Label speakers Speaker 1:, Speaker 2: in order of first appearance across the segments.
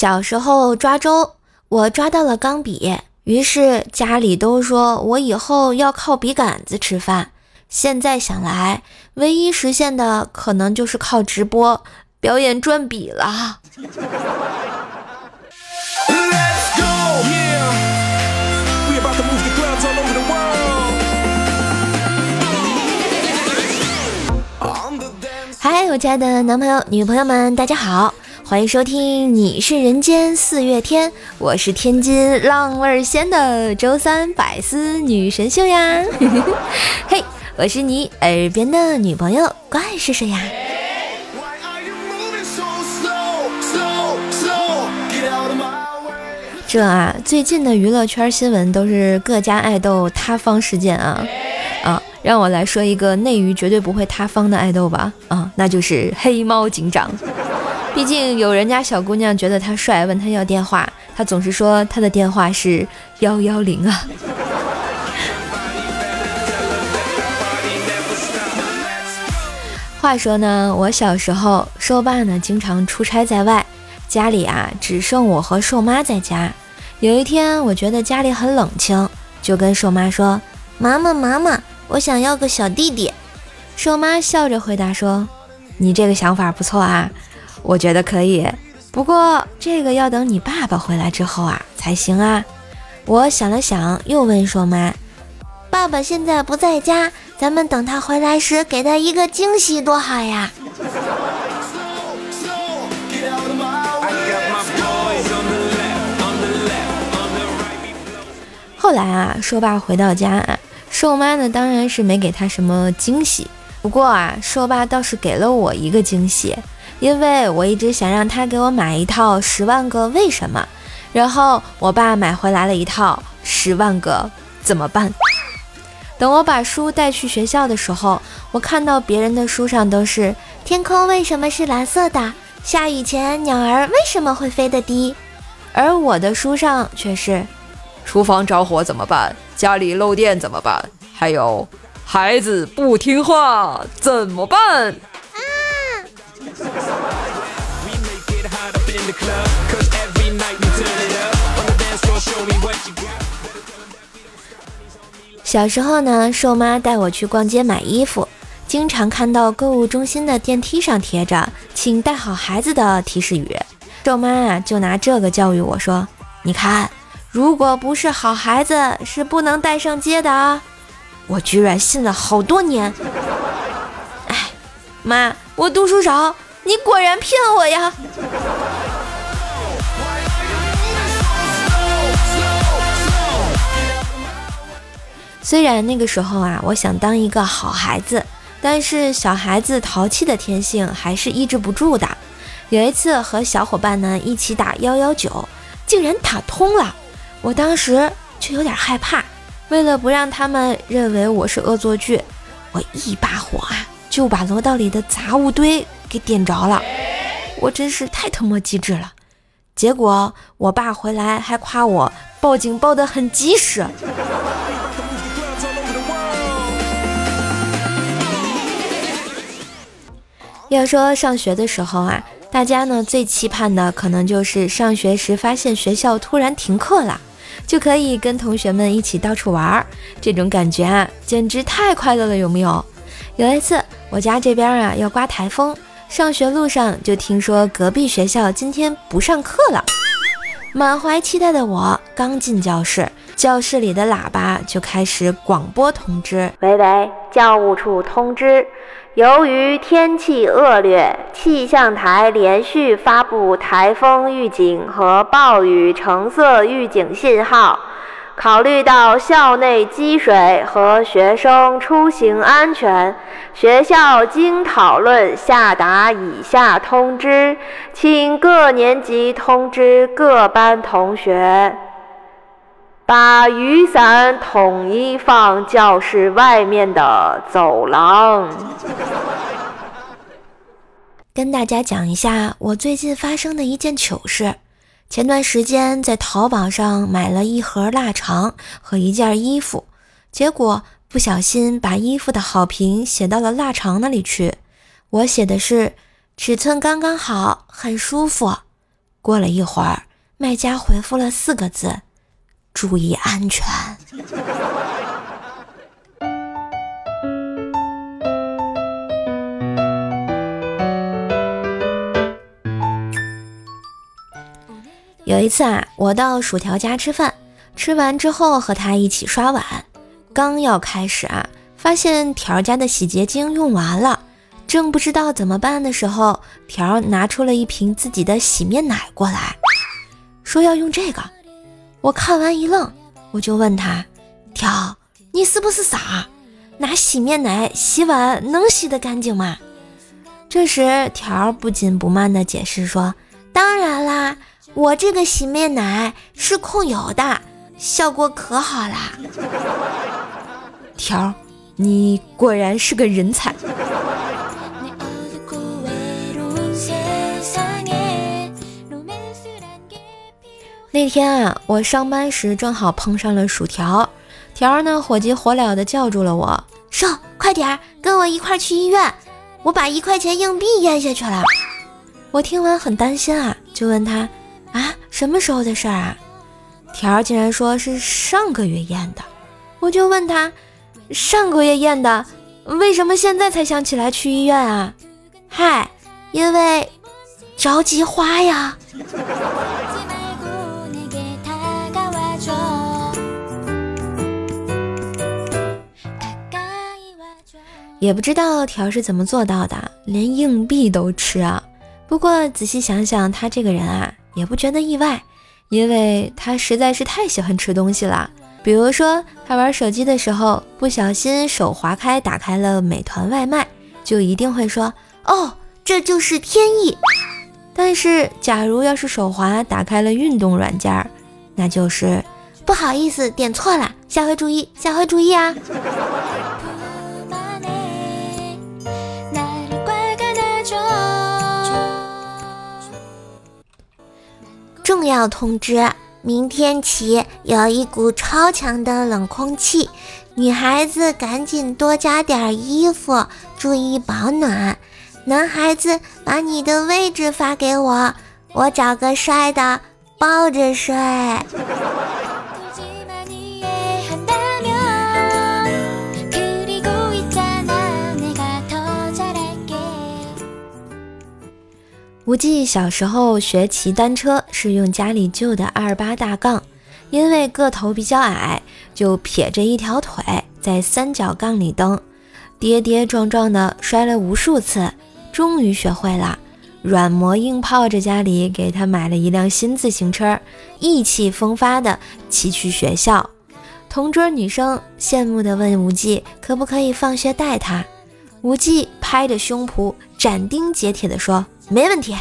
Speaker 1: 小时候抓周，我抓到了钢笔，于是家里都说我以后要靠笔杆子吃饭。现在想来，唯一实现的可能就是靠直播表演转笔了。嗨，我亲爱的男朋友、女朋友们，大家好，欢迎收听《你是人间四月天》，我是天津浪味仙的周三百思女神秀呀！嘿，我是你耳边的女朋友，怪是谁呀？这啊，最近的娱乐圈新闻都是各家爱豆塌方事件啊啊！让我来说一个内娱绝对不会塌方的爱豆吧啊，那就是黑猫警长。毕竟有人家小姑娘觉得他帅，问他要电话，他总是说他的电话是幺幺零啊。话说呢，我小时候瘦爸呢经常出差在外，家里啊只剩我和瘦妈在家。有一天，我觉得家里很冷清，就跟瘦妈说：“妈妈，妈妈，我想要个小弟弟。”瘦妈笑着回答说：“你这个想法不错啊，我觉得可以。不过这个要等你爸爸回来之后啊才行啊。”我想了想，又问瘦妈：“爸爸现在不在家，咱们等他回来时给他一个惊喜，多好呀！” 后来啊，瘦爸回到家啊，瘦妈呢当然是没给他什么惊喜。不过啊，瘦爸倒是给了我一个惊喜，因为我一直想让他给我买一套《十万个为什么》，然后我爸买回来了一套《十万个怎么办》。等我把书带去学校的时候，我看到别人的书上都是“天空为什么是蓝色的？下雨前鸟儿为什么会飞得低？”而我的书上却是。厨房着火怎么办？家里漏电怎么办？还有孩子不听话怎么办？小时候呢，瘦妈带我去逛街买衣服，经常看到购物中心的电梯上贴着“请带好孩子”的提示语，瘦妈啊就拿这个教育我说：“你看。”如果不是好孩子，是不能带上街的啊！我居然信了好多年。哎，妈，我读书少，你果然骗我呀！虽然那个时候啊，我想当一个好孩子，但是小孩子淘气的天性还是抑制不住的。有一次和小伙伴呢一起打幺幺九，竟然打通了。我当时就有点害怕，为了不让他们认为我是恶作剧，我一把火啊就把楼道里的杂物堆给点着了。我真是太他妈机智了！结果我爸回来还夸我报警报得很及时。要说上学的时候啊，大家呢最期盼的可能就是上学时发现学校突然停课了。就可以跟同学们一起到处玩儿，这种感觉啊，简直太快乐了，有没有？有一次我家这边啊要刮台风，上学路上就听说隔壁学校今天不上课了，满怀期待的我刚进教室，教室里的喇叭就开始广播通知：喂喂，教务处通知。由于天气恶劣，气象台连续发布台风预警和暴雨橙色预警信号。考虑到校内积水和学生出行安全，学校经讨论下达以下通知，请各年级通知各班同学。把雨伞统一放教室外面的走廊。跟大家讲一下我最近发生的一件糗事。前段时间在淘宝上买了一盒腊肠和一件衣服，结果不小心把衣服的好评写到了腊肠那里去。我写的是尺寸刚刚好，很舒服。过了一会儿，卖家回复了四个字：“注意安全。”有一次啊，我到薯条家吃饭，吃完之后和他一起刷碗，刚要开始啊，发现条家的洗洁精用完了，正不知道怎么办的时候，条拿出了一瓶自己的洗面奶过来，说要用这个。我看完一愣，我就问他：“条，你是不是傻？拿洗面奶洗碗能洗得干净吗？”这时条不紧不慢地解释说：“当然啦。”我这个洗面奶是控油的，效果可好啦！条，你果然是个人才。那天啊，我上班时正好碰上了薯条，条呢火急火燎的叫住了我：“瘦，快点儿，跟我一块儿去医院，我把一块钱硬币咽下去了。”我听完很担心啊，就问他。啊，什么时候的事儿啊？条儿竟然说是上个月验的，我就问他，上个月验的，为什么现在才想起来去医院啊？嗨，因为着急花呀。也不知道条是怎么做到的，连硬币都吃啊。不过仔细想想，他这个人啊。也不觉得意外，因为他实在是太喜欢吃东西了。比如说，他玩手机的时候不小心手划开，打开了美团外卖，就一定会说：“哦，这就是天意。”但是，假如要是手滑打开了运动软件，那就是不好意思，点错了，下回注意，下回注意啊。重要通知：明天起有一股超强的冷空气，女孩子赶紧多加点衣服，注意保暖。男孩子把你的位置发给我，我找个帅的抱着睡。无忌小时候学骑单车是用家里旧的二八大杠，因为个头比较矮，就撇着一条腿在三角杠里蹬，跌跌撞撞的摔了无数次，终于学会了，软磨硬泡着家里给他买了一辆新自行车，意气风发的骑去学校。同桌女生羡慕的问无忌可不可以放学带她，无忌拍着胸脯斩钉截铁的说。没问题。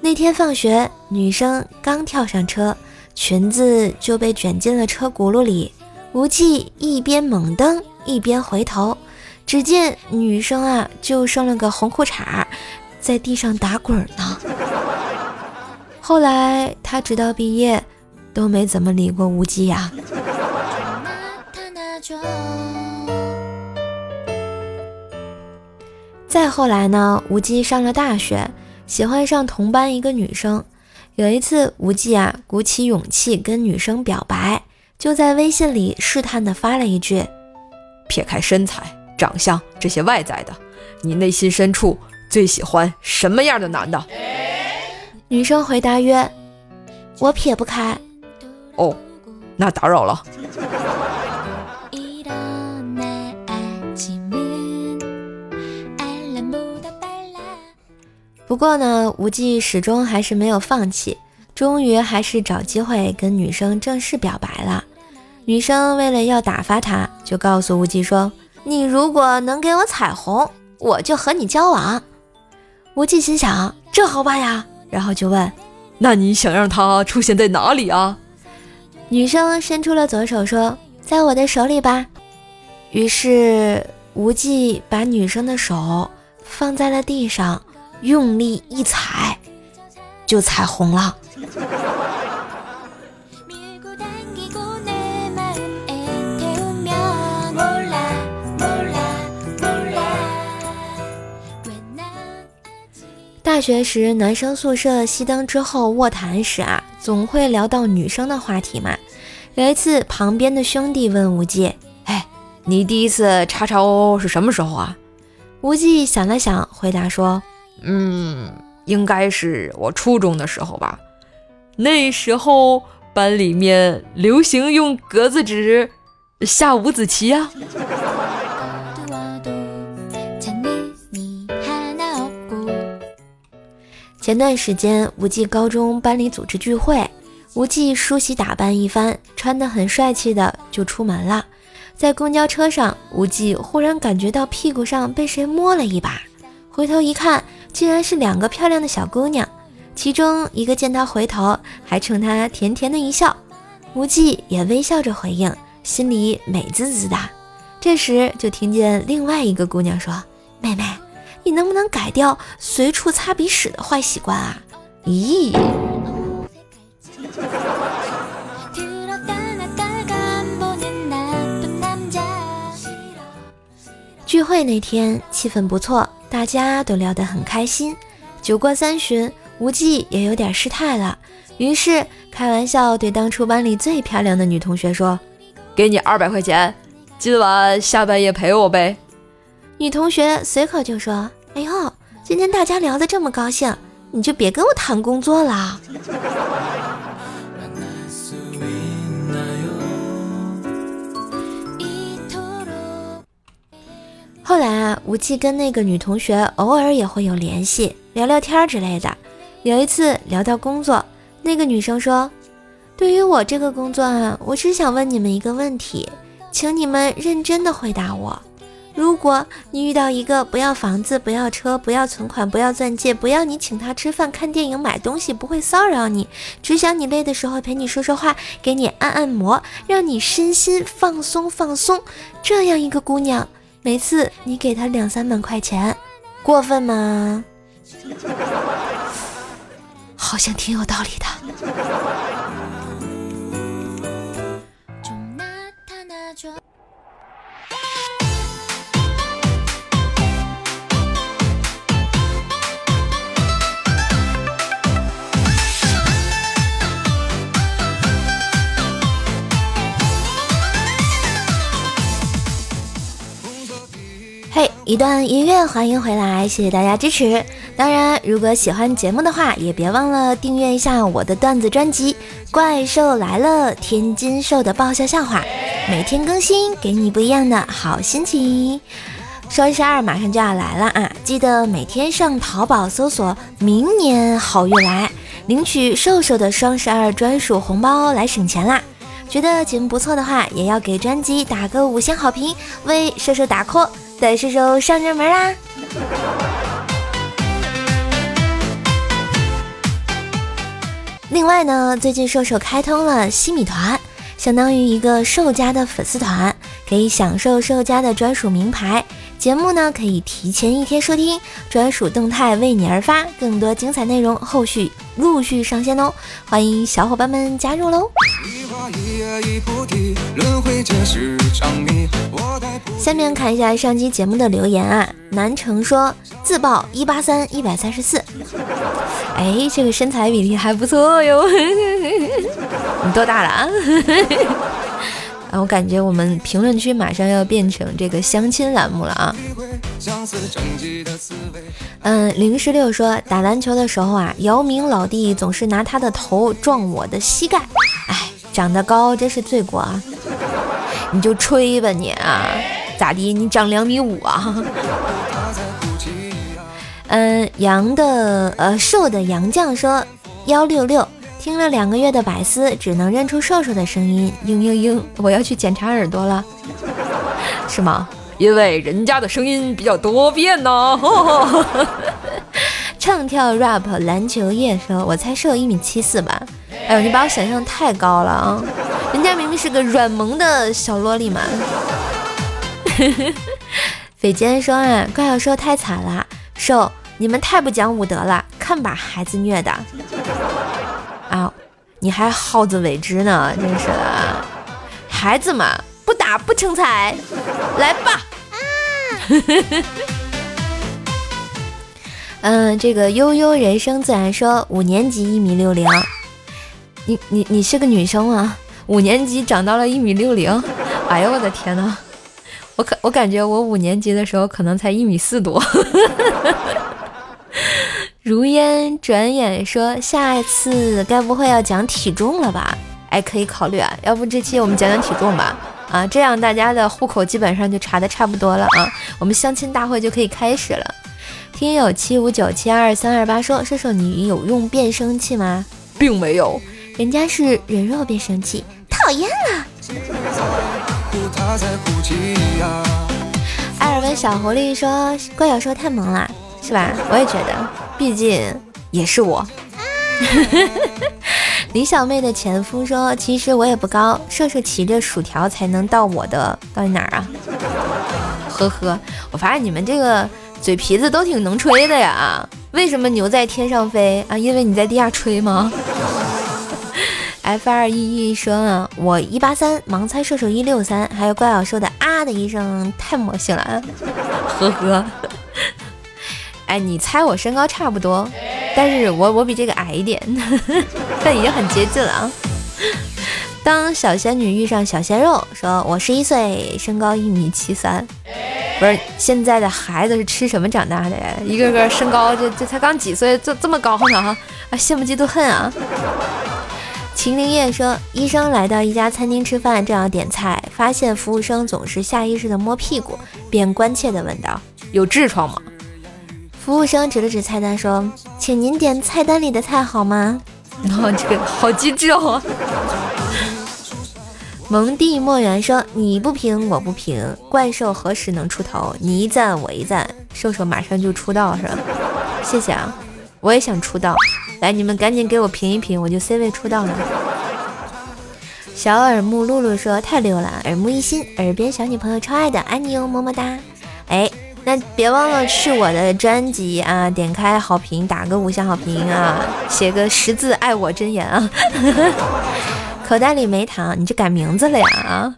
Speaker 1: 那天放学，女生刚跳上车，裙子就被卷进了车轱辘里。无忌一边猛蹬，一边回头，只见女生啊，就剩了个红裤衩，在地上打滚呢。后来他直到毕业，都没怎么理过无忌呀。再后来呢，无忌上了大学。喜欢上同班一个女生，有一次无忌啊鼓起勇气跟女生表白，就在微信里试探的发了一句：“
Speaker 2: 撇开身材、长相这些外在的，你内心深处最喜欢什么样的男的？”
Speaker 1: 女生回答曰：“我撇不开。”
Speaker 2: 哦，那打扰了。
Speaker 1: 不过呢，无忌始终还是没有放弃，终于还是找机会跟女生正式表白了。女生为了要打发他，就告诉无忌说：“你如果能给我彩虹，我就和你交往。”无忌心想：“这好办呀。”然后就问：“
Speaker 2: 那你想让他出现在哪里啊？”
Speaker 1: 女生伸出了左手说：“在我的手里吧。”于是无忌把女生的手放在了地上。用力一踩，就踩红了。大学时，男生宿舍熄灯之后卧谈时啊，总会聊到女生的话题嘛。有一次，旁边的兄弟问无忌：“
Speaker 2: 哎，你第一次叉叉哦哦是什么时候啊？”
Speaker 1: 无忌想了想，回答说：“
Speaker 2: 嗯，应该是我初中的时候吧。那时候班里面流行用格子纸下五子棋啊。”
Speaker 1: 前段时间，无忌高中班里组织聚会，无忌梳洗打扮一番，穿得很帅气的就出门了。在公交车上，无忌忽然感觉到屁股上被谁摸了一把，回头一看，竟然是两个漂亮的小姑娘，其中一个见他回头，还冲他甜甜的一笑，无忌也微笑着回应，心里美滋滋的。这时就听见另外一个姑娘说：“妹妹，你能不能改掉随处擦鼻屎的坏习惯啊？”咦。聚会那天气氛不错，大家都聊得很开心。酒过三巡，无忌也有点失态了，于是开玩笑对当初班里最漂亮的女同学说：“
Speaker 2: 给你二百块钱，今晚下半夜陪我呗。”
Speaker 1: 女同学随口就说：“哎呦，今天大家聊得这么高兴，你就别跟我谈工作了。”后来啊，无忌跟那个女同学偶尔也会有联系，聊聊天之类的。有一次聊到工作，那个女生说：“对于我这个工作啊，我只想问你们一个问题，请你们认真的回答我。如果你遇到一个不要房子、不要车、不要存款、不要钻戒、不要你请他吃饭、看电影、买东西、不会骚扰你，只想你累的时候陪你说说话、给你按按摩，让你身心放松放松，这样一个姑娘。”每次你给他两三百块钱，过分吗？好像挺有道理的。一段音乐，欢迎回来，谢谢大家支持。当然，如果喜欢节目的话，也别忘了订阅一下我的段子专辑《怪兽来了》，天津兽的爆笑笑话，每天更新，给你不一样的好心情。双十二马上就要来了啊，记得每天上淘宝搜索“明年好运来”，领取瘦瘦的双十二专属红包来省钱啦。觉得节目不错的话，也要给专辑打个五星好评，为瘦瘦打 call。带射手上热门啦！另外呢，最近瘦瘦开通了西米团，相当于一个瘦家的粉丝团，可以享受瘦家的专属名牌。节目呢可以提前一天收听，专属动态为你而发，更多精彩内容后续陆续上线哦，欢迎小伙伴们加入喽！下面看一下上期节目的留言啊，南城说自曝一八三一百三十四，哎，这个身材比例还不错哟，你多大了啊？啊，我感觉我们评论区马上要变成这个相亲栏目了啊！嗯，零十六说打篮球的时候啊，姚明老弟总是拿他的头撞我的膝盖，哎，长得高真是罪过啊！你就吹吧你啊，咋的？你长两米五啊？嗯，杨的呃瘦的杨绛说幺六六。听了两个月的百思，只能认出瘦瘦的声音。嘤嘤嘤，我要去检查耳朵了，是吗？
Speaker 2: 因为人家的声音比较多变呢。
Speaker 1: 唱跳 rap 篮球夜说，我猜瘦一米七四吧。哎呦，你把我想象太高了啊！人家明明是个软萌的小萝莉嘛。斐坚说啊，怪兽说太惨了，兽，你们太不讲武德了，看把孩子虐的。啊，你还好自为之呢，真是的！孩子嘛，不打不成才，来吧！啊！嗯，这个悠悠人生自然说五年级一米六零，你你你是个女生吗？五年级长到了一米六零，哎呦我的天呐！我可我感觉我五年级的时候可能才一米四多。如烟转眼说下一次该不会要讲体重了吧？哎，可以考虑啊，要不这期我们讲讲体重吧？啊，这样大家的户口基本上就查的差不多了啊，我们相亲大会就可以开始了。听友七五九七二三二八说，射手你有用变声器吗？
Speaker 2: 并没有，
Speaker 1: 人家是人肉变声器，讨厌了。艾尔文小狐狸说，怪小兽太萌了，是吧？我也觉得，毕竟也是我。李小妹的前夫说，其实我也不高，射射骑着薯条才能到我的，到底哪儿啊？呵呵，我发现你们这个。嘴皮子都挺能吹的呀，为什么牛在天上飞啊？因为你在地下吹吗？F 二 E E 说啊，我一八三，盲猜射手一六三，还有怪小说的啊的一声太魔性了，呵呵。哎，你猜我身高差不多，但是我我比这个矮一点，但已经很接近了啊。当小仙女遇上小鲜肉，说我十一岁，身高一米七三。不是现在的孩子是吃什么长大的呀？一个个身高就这才刚几岁，这这么高呢？啊，羡慕嫉妒恨啊！秦林叶说，医生来到一家餐厅吃饭，正要点菜，发现服务生总是下意识的摸屁股，便关切的问道：“
Speaker 2: 有痔疮吗？”
Speaker 1: 服务生指了指菜单说：“请您点菜单里的菜好吗？”
Speaker 2: 然 后这个好机智哦。
Speaker 1: 蒙蒂莫言说：“你不评，我不评，怪兽何时能出头？你一赞，我一赞，兽兽马上就出道是吧？谢谢啊，我也想出道。来，你们赶紧给我评一评，我就 C 位出道了。”小耳目露露说：“太溜了，耳目一新，耳边小女朋友超爱的，爱你哟，么么哒。”哎，那别忘了去我的专辑啊，点开好评，打个五星好评啊，写个十字爱我真言啊。口袋里没糖，你就改名字了呀？啊，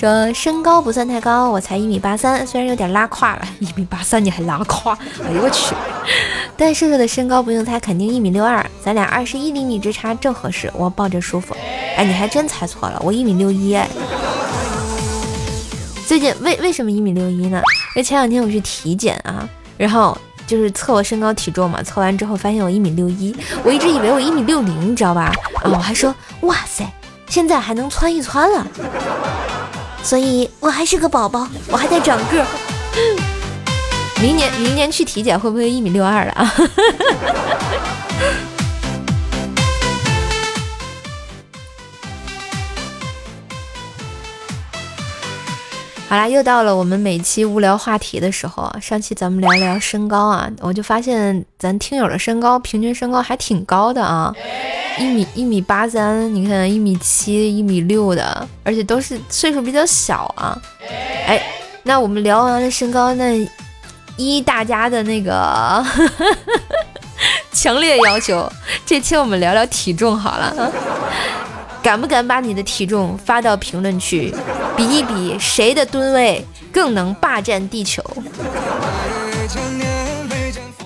Speaker 1: 说身高不算太高，我才一米八三，虽然有点拉胯了，
Speaker 2: 一米八三你还拉胯？哎呦我去！
Speaker 1: 但瘦瘦的身高不用猜，肯定一米六二，咱俩二十一厘米之差正合适，我抱着舒服。哎，你还真猜错了，我一米六一。最近为为什么一米六一呢？因为前两天我去体检啊，然后就是测我身高体重嘛，测完之后发现我一米六一，我一直以为我一米六零，你知道吧？啊，我还说哇塞。现在还能窜一窜了，所以我还是个宝宝，我还在长个。明年明年去体检会不会一米六二了啊？好啦，又到了我们每期无聊话题的时候啊。上期咱们聊聊身高啊，我就发现咱听友的身高平均身高还挺高的啊。一米一米八三，你看一米七、一米六的，而且都是岁数比较小啊。哎，那我们聊完了身高，那依大家的那个 强烈要求，这期我们聊聊体重好了。敢不敢把你的体重发到评论区，比一比谁的吨位更能霸占地球？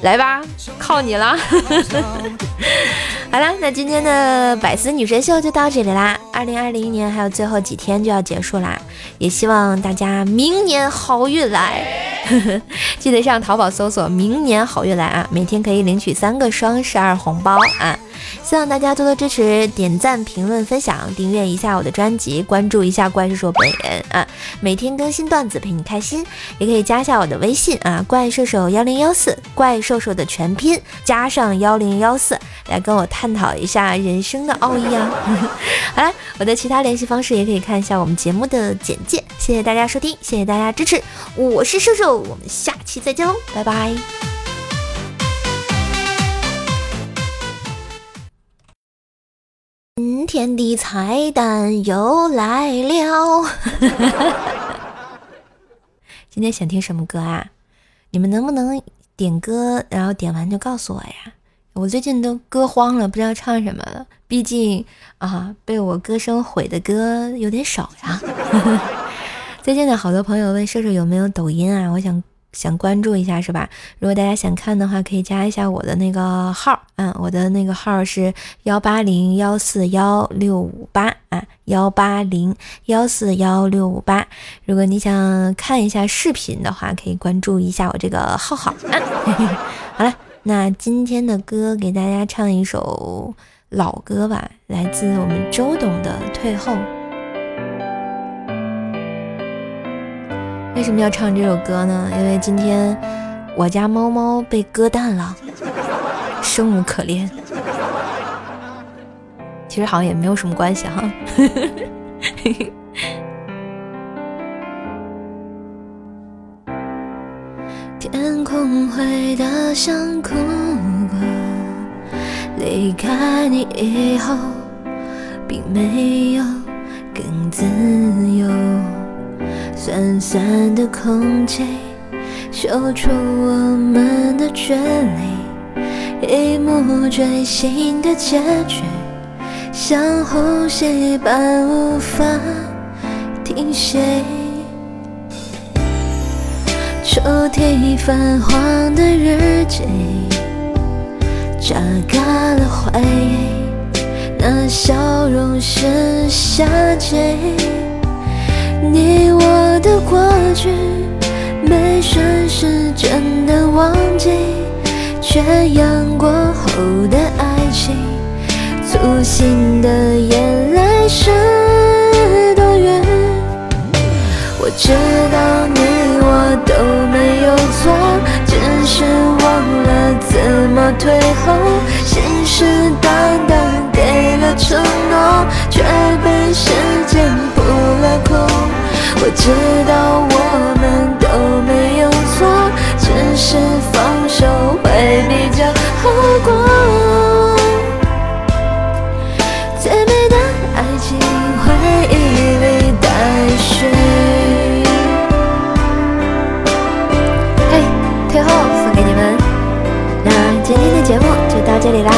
Speaker 1: 来吧，靠你了！好了，那今天的百思女神秀就到这里啦。二零二零年还有最后几天就要结束啦，也希望大家明年好运来。记得上淘宝搜索“明年好运来”啊，每天可以领取三个双十二红包啊。希望大家多多支持，点赞、评论、分享，订阅一下我的专辑，关注一下怪兽兽本人啊！每天更新段子陪你开心，也可以加一下我的微信啊，怪兽兽幺零幺四，怪兽兽的全拼加上幺零幺四，来跟我探讨一下人生的奥义啊！好了，我的其他联系方式也可以看一下我们节目的简介。谢谢大家收听，谢谢大家支持，我是兽兽，我们下期再见喽，拜拜。天的彩蛋又来了。今天想听什么歌啊？你们能不能点歌，然后点完就告诉我呀？我最近都歌荒了，不知道唱什么了。毕竟啊，被我歌声毁的歌有点少呀。最近的好多朋友问射手有没有抖音啊？我想想关注一下是吧？如果大家想看的话，可以加一下我的那个号，嗯，我的那个号是幺八零幺四幺六五八啊，幺八零幺四幺六五八。如果你想看一下视频的话，可以关注一下我这个号号啊。好了，那今天的歌给大家唱一首老歌吧，来自我们周董的《退后》。为什么要唱这首歌呢？因为今天我家猫猫被割蛋了，生无可恋。其实好像也没有什么关系哈。天空灰得像哭过，离开你以后，并没有更自由。酸酸的空气，嗅出我们的距离，一幕锥心的结局，像呼吸般无法停息。抽屉泛黄的日记，榨干了回忆，那笑容是夏季。你我的过去，没顺时真的忘记，缺氧过后的爱情，粗心的眼泪是多余。我知道你我都没有错，只是忘了怎么退后，信誓旦旦给了承诺，却被时间扑空。我知道我们都没有错，只是放手会比较好过。最美的爱情，回忆里待续。嘿，退后送给你们。那今天的节目就到这里啦，